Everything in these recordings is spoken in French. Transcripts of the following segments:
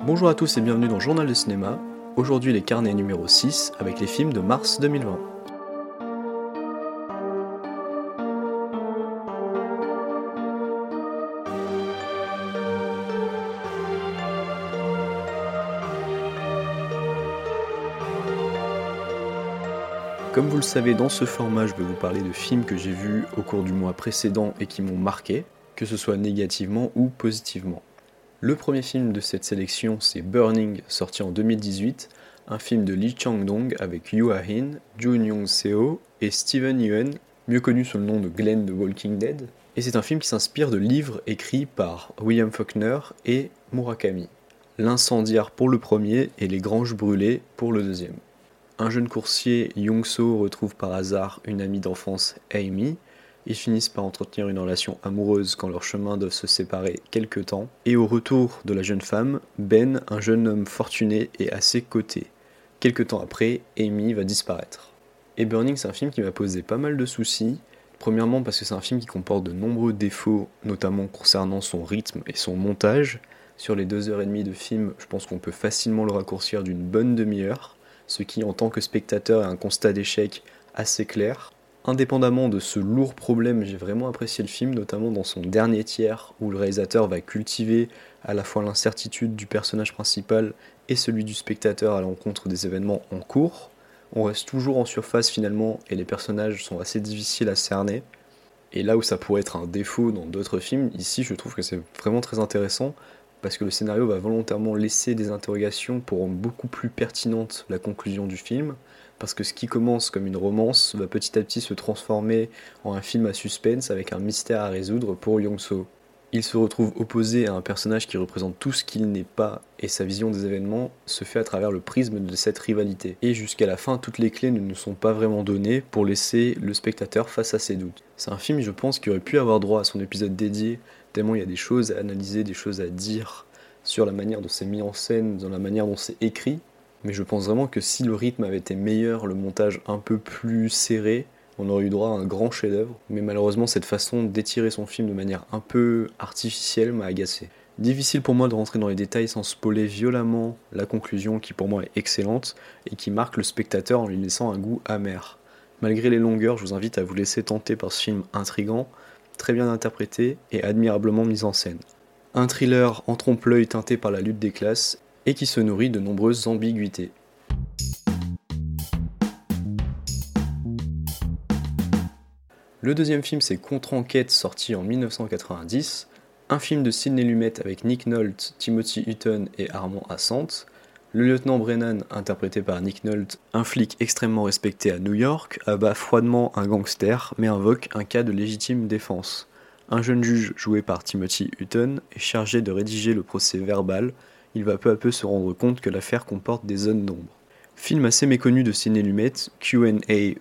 Bonjour à tous et bienvenue dans Journal de cinéma. Aujourd'hui les carnets numéro 6 avec les films de mars 2020. Comme vous le savez, dans ce format, je vais vous parler de films que j'ai vus au cours du mois précédent et qui m'ont marqué, que ce soit négativement ou positivement. Le premier film de cette sélection, c'est Burning, sorti en 2018, un film de Lee Chang-dong avec Yoo Ah-in, Jun Young-seo et Steven Yeun, mieux connu sous le nom de Glenn de Walking Dead. Et c'est un film qui s'inspire de livres écrits par William Faulkner et Murakami. L'incendiaire pour le premier et les granges brûlées pour le deuxième. Un jeune coursier, Young-so, retrouve par hasard une amie d'enfance, Amy, ils finissent par entretenir une relation amoureuse quand leurs chemins doivent se séparer quelque temps. Et au retour de la jeune femme, Ben, un jeune homme fortuné, est à ses côtés. Quelque temps après, Amy va disparaître. Et Burning, c'est un film qui m'a posé pas mal de soucis. Premièrement parce que c'est un film qui comporte de nombreux défauts, notamment concernant son rythme et son montage. Sur les deux heures et demie de film, je pense qu'on peut facilement le raccourcir d'une bonne demi-heure, ce qui en tant que spectateur est un constat d'échec assez clair. Indépendamment de ce lourd problème, j'ai vraiment apprécié le film, notamment dans son dernier tiers, où le réalisateur va cultiver à la fois l'incertitude du personnage principal et celui du spectateur à l'encontre des événements en cours. On reste toujours en surface finalement, et les personnages sont assez difficiles à cerner. Et là où ça pourrait être un défaut dans d'autres films, ici je trouve que c'est vraiment très intéressant, parce que le scénario va volontairement laisser des interrogations pour rendre beaucoup plus pertinente la conclusion du film parce que ce qui commence comme une romance va petit à petit se transformer en un film à suspense avec un mystère à résoudre pour Yong-so. Il se retrouve opposé à un personnage qui représente tout ce qu'il n'est pas et sa vision des événements se fait à travers le prisme de cette rivalité. Et jusqu'à la fin, toutes les clés ne nous sont pas vraiment données pour laisser le spectateur face à ses doutes. C'est un film, je pense, qui aurait pu avoir droit à son épisode dédié, tellement il y a des choses à analyser, des choses à dire sur la manière dont c'est mis en scène, dans la manière dont c'est écrit, mais je pense vraiment que si le rythme avait été meilleur, le montage un peu plus serré, on aurait eu droit à un grand chef-d'œuvre. Mais malheureusement, cette façon d'étirer son film de manière un peu artificielle m'a agacé. Difficile pour moi de rentrer dans les détails sans spoiler violemment la conclusion qui pour moi est excellente et qui marque le spectateur en lui laissant un goût amer. Malgré les longueurs, je vous invite à vous laisser tenter par ce film intrigant, très bien interprété et admirablement mis en scène. Un thriller en trompe-l'œil teinté par la lutte des classes et qui se nourrit de nombreuses ambiguïtés. Le deuxième film, c'est Contre-enquête, sorti en 1990, un film de Sidney Lumet avec Nick Nolte, Timothy Hutton et Armand Assante. Le lieutenant Brennan, interprété par Nick Nolte, un flic extrêmement respecté à New York, abat froidement un gangster, mais invoque un cas de légitime défense. Un jeune juge, joué par Timothy Hutton, est chargé de rédiger le procès verbal il va peu à peu se rendre compte que l'affaire comporte des zones d'ombre. Film assez méconnu de Ciné Lumet, QA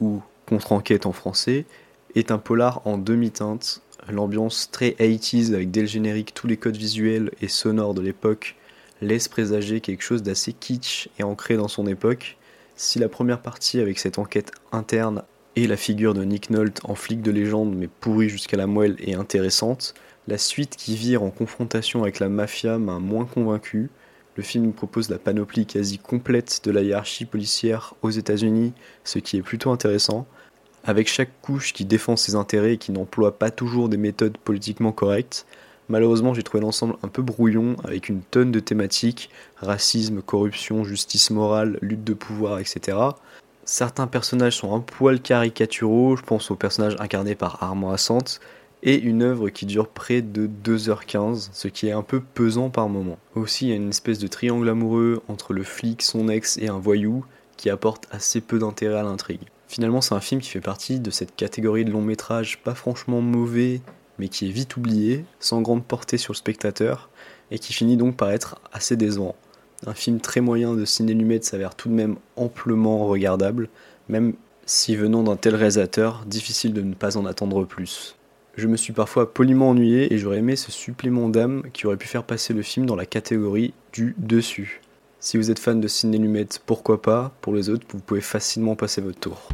ou Contre-enquête en français, est un polar en demi-teinte, l'ambiance très 80s avec dès le générique tous les codes visuels et sonores de l'époque laisse présager quelque chose d'assez kitsch et ancré dans son époque. Si la première partie avec cette enquête interne la figure de Nick Nolte en flic de légende mais pourri jusqu'à la moelle est intéressante, la suite qui vire en confrontation avec la mafia m'a moins convaincu. Le film nous propose la panoplie quasi complète de la hiérarchie policière aux États-Unis, ce qui est plutôt intéressant, avec chaque couche qui défend ses intérêts et qui n'emploie pas toujours des méthodes politiquement correctes. Malheureusement, j'ai trouvé l'ensemble un peu brouillon, avec une tonne de thématiques racisme, corruption, justice morale, lutte de pouvoir, etc. Certains personnages sont un poil caricaturaux, je pense au personnage incarné par Armand Assante, et une œuvre qui dure près de 2h15, ce qui est un peu pesant par moment. Aussi, il y a une espèce de triangle amoureux entre le flic, son ex et un voyou qui apporte assez peu d'intérêt à l'intrigue. Finalement, c'est un film qui fait partie de cette catégorie de long métrage pas franchement mauvais, mais qui est vite oublié, sans grande portée sur le spectateur, et qui finit donc par être assez décevant. Un film très moyen de ciné lumette s'avère tout de même amplement regardable, même si venant d'un tel réalisateur, difficile de ne pas en attendre plus je me suis parfois poliment ennuyé et j'aurais aimé ce supplément d'âme qui aurait pu faire passer le film dans la catégorie du dessus. Si vous êtes fan de Ciné Lumet, pourquoi pas, pour les autres, vous pouvez facilement passer votre tour.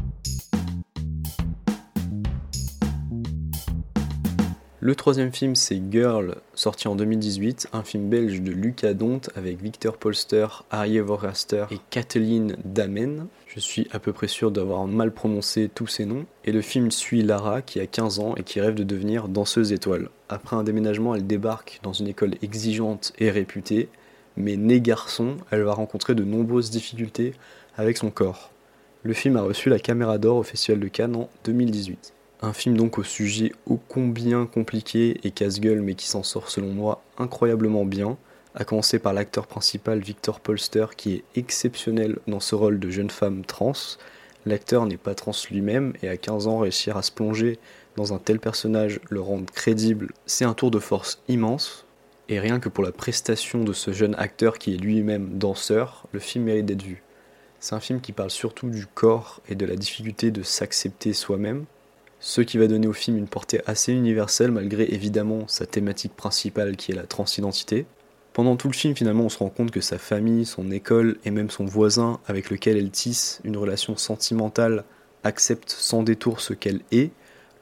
Le troisième film, c'est Girl, sorti en 2018, un film belge de Lucas Dont avec Victor Polster, Arié Voraster et Kathleen Damen. Je suis à peu près sûr d'avoir mal prononcé tous ces noms. Et le film suit Lara qui a 15 ans et qui rêve de devenir danseuse étoile. Après un déménagement, elle débarque dans une école exigeante et réputée, mais née garçon, elle va rencontrer de nombreuses difficultés avec son corps. Le film a reçu la Caméra d'Or au Festival de Cannes en 2018. Un film donc au sujet ô combien compliqué et casse-gueule mais qui s'en sort selon moi incroyablement bien, à commencer par l'acteur principal Victor Polster qui est exceptionnel dans ce rôle de jeune femme trans. L'acteur n'est pas trans lui-même et à 15 ans réussir à se plonger dans un tel personnage, le rendre crédible, c'est un tour de force immense. Et rien que pour la prestation de ce jeune acteur qui est lui-même danseur, le film mérite d'être vu. C'est un film qui parle surtout du corps et de la difficulté de s'accepter soi-même, ce qui va donner au film une portée assez universelle malgré évidemment sa thématique principale qui est la transidentité. Pendant tout le film finalement on se rend compte que sa famille, son école et même son voisin avec lequel elle tisse une relation sentimentale accepte sans détour ce qu'elle est,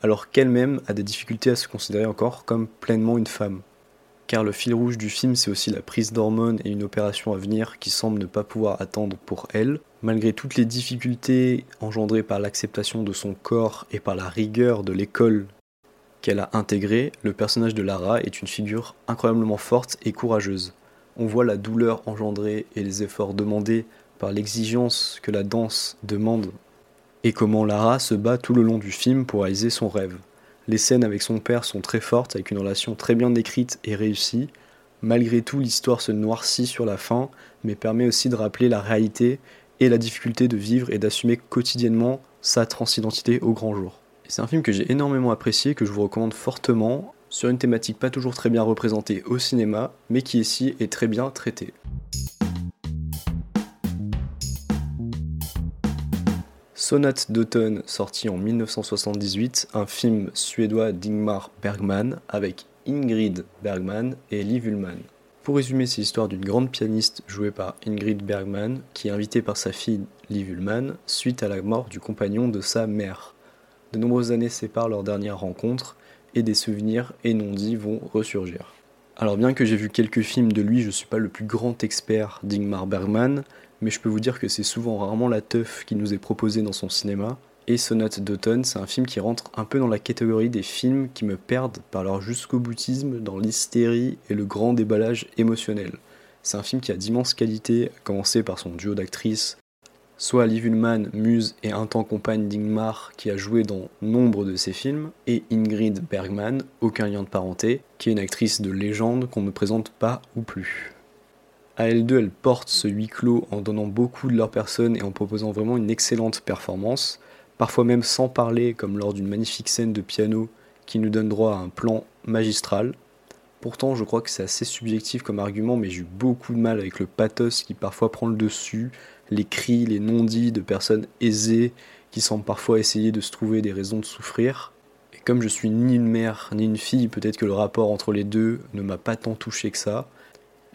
alors qu'elle-même a des difficultés à se considérer encore comme pleinement une femme. Car le fil rouge du film c'est aussi la prise d'hormones et une opération à venir qui semble ne pas pouvoir attendre pour elle, Malgré toutes les difficultés engendrées par l'acceptation de son corps et par la rigueur de l'école qu'elle a intégrée, le personnage de Lara est une figure incroyablement forte et courageuse. On voit la douleur engendrée et les efforts demandés par l'exigence que la danse demande et comment Lara se bat tout le long du film pour réaliser son rêve. Les scènes avec son père sont très fortes, avec une relation très bien décrite et réussie. Malgré tout, l'histoire se noircit sur la fin, mais permet aussi de rappeler la réalité et la difficulté de vivre et d'assumer quotidiennement sa transidentité au grand jour. C'est un film que j'ai énormément apprécié, que je vous recommande fortement, sur une thématique pas toujours très bien représentée au cinéma, mais qui ici est très bien traitée. Sonate d'automne, sorti en 1978, un film suédois d'Ingmar Bergman avec Ingrid Bergman et Liv Ullmann. Pour résumer, c'est l'histoire d'une grande pianiste jouée par Ingrid Bergman qui est invitée par sa fille Liv Ullmann suite à la mort du compagnon de sa mère. De nombreuses années séparent leur dernière rencontre et des souvenirs et non-dits vont ressurgir. Alors bien que j'ai vu quelques films de lui, je ne suis pas le plus grand expert d'Ingmar Bergman, mais je peux vous dire que c'est souvent rarement la teuf qui nous est proposée dans son cinéma, et Sonate d'automne, c'est un film qui rentre un peu dans la catégorie des films qui me perdent par leur jusqu'au boutisme dans l'hystérie et le grand déballage émotionnel. C'est un film qui a d'immenses qualités, à commencer par son duo d'actrices, soit Liv Ullmann, muse et un temps compagne d'Ingmar, qui a joué dans nombre de ses films, et Ingrid Bergman, aucun lien de parenté, qui est une actrice de légende qu'on ne présente pas ou plus. À L2, elles portent ce huis clos en donnant beaucoup de leur personne et en proposant vraiment une excellente performance parfois même sans parler, comme lors d'une magnifique scène de piano qui nous donne droit à un plan magistral. Pourtant, je crois que c'est assez subjectif comme argument, mais j'ai eu beaucoup de mal avec le pathos qui parfois prend le dessus, les cris, les non-dits de personnes aisées qui semblent parfois essayer de se trouver des raisons de souffrir. Et comme je suis ni une mère ni une fille, peut-être que le rapport entre les deux ne m'a pas tant touché que ça.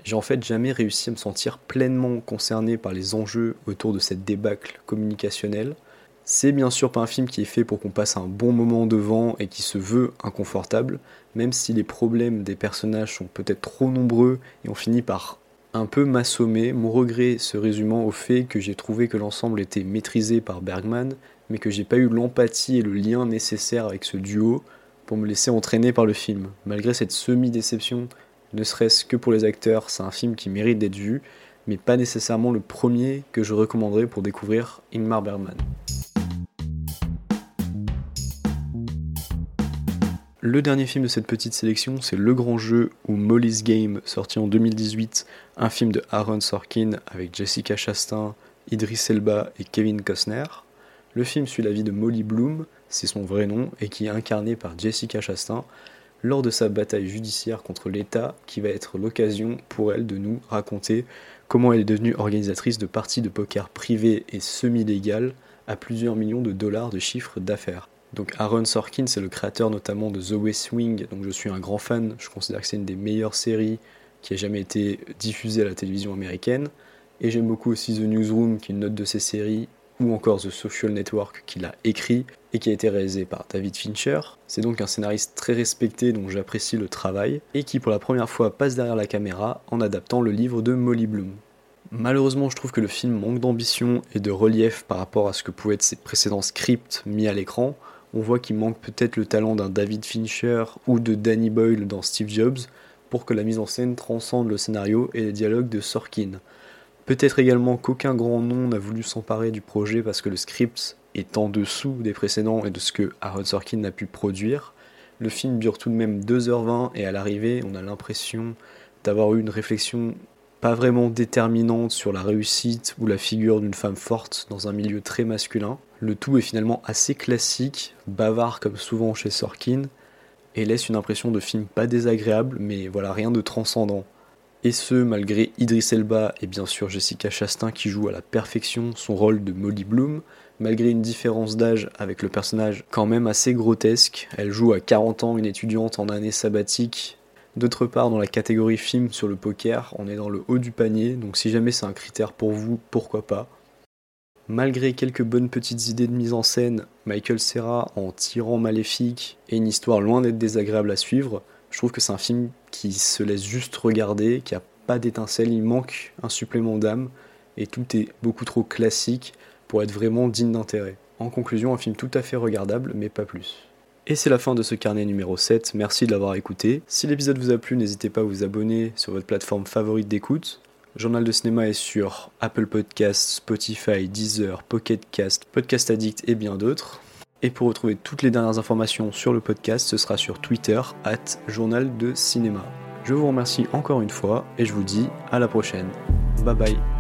J'ai en fait jamais réussi à me sentir pleinement concerné par les enjeux autour de cette débâcle communicationnelle. C'est bien sûr pas un film qui est fait pour qu'on passe un bon moment devant et qui se veut inconfortable, même si les problèmes des personnages sont peut-être trop nombreux et on finit par un peu m'assommer, mon regret se résumant au fait que j'ai trouvé que l'ensemble était maîtrisé par Bergman, mais que j'ai pas eu l'empathie et le lien nécessaire avec ce duo pour me laisser entraîner par le film. Malgré cette semi-déception, ne serait-ce que pour les acteurs, c'est un film qui mérite d'être vu, mais pas nécessairement le premier que je recommanderais pour découvrir Ingmar Bergman. Le dernier film de cette petite sélection, c'est Le Grand Jeu ou Molly's Game, sorti en 2018, un film de Aaron Sorkin avec Jessica Chastain, Idris Elba et Kevin Costner. Le film suit la vie de Molly Bloom, c'est son vrai nom, et qui est incarné par Jessica Chastain lors de sa bataille judiciaire contre l'État, qui va être l'occasion pour elle de nous raconter comment elle est devenue organisatrice de parties de poker privées et semi-légales à plusieurs millions de dollars de chiffre d'affaires. Donc Aaron Sorkin, c'est le créateur notamment de The West Wing, donc je suis un grand fan, je considère que c'est une des meilleures séries qui a jamais été diffusée à la télévision américaine. Et j'aime beaucoup aussi The Newsroom, qui est une autre de ses séries ou encore The Social Network qu'il a écrit et qui a été réalisé par David Fincher. C'est donc un scénariste très respecté dont j'apprécie le travail et qui pour la première fois passe derrière la caméra en adaptant le livre de Molly Bloom. Malheureusement, je trouve que le film manque d'ambition et de relief par rapport à ce que pouvaient être ses précédents scripts mis à l'écran. On voit qu'il manque peut-être le talent d'un David Fincher ou de Danny Boyle dans Steve Jobs pour que la mise en scène transcende le scénario et les dialogues de Sorkin. Peut-être également qu'aucun grand nom n'a voulu s'emparer du projet parce que le script est en dessous des précédents et de ce que Aaron Sorkin a pu produire. Le film dure tout de même 2h20 et à l'arrivée, on a l'impression d'avoir eu une réflexion pas vraiment déterminante sur la réussite ou la figure d'une femme forte dans un milieu très masculin. Le tout est finalement assez classique, bavard comme souvent chez Sorkin, et laisse une impression de film pas désagréable, mais voilà, rien de transcendant. Et ce, malgré Idris Elba et bien sûr Jessica Chastain qui joue à la perfection son rôle de Molly Bloom, malgré une différence d'âge avec le personnage quand même assez grotesque. Elle joue à 40 ans une étudiante en année sabbatique D'autre part, dans la catégorie film sur le poker, on est dans le haut du panier, donc si jamais c'est un critère pour vous, pourquoi pas. Malgré quelques bonnes petites idées de mise en scène, Michael Serra en tyran maléfique et une histoire loin d'être désagréable à suivre, je trouve que c'est un film qui se laisse juste regarder, qui a pas d'étincelle, il manque un supplément d'âme et tout est beaucoup trop classique pour être vraiment digne d'intérêt. En conclusion, un film tout à fait regardable, mais pas plus. Et c'est la fin de ce carnet numéro 7, merci de l'avoir écouté. Si l'épisode vous a plu, n'hésitez pas à vous abonner sur votre plateforme favorite d'écoute. Journal de cinéma est sur Apple Podcasts, Spotify, Deezer, Pocket Cast, Podcast Addict et bien d'autres. Et pour retrouver toutes les dernières informations sur le podcast, ce sera sur Twitter, at Journal de Cinéma. Je vous remercie encore une fois et je vous dis à la prochaine. Bye bye.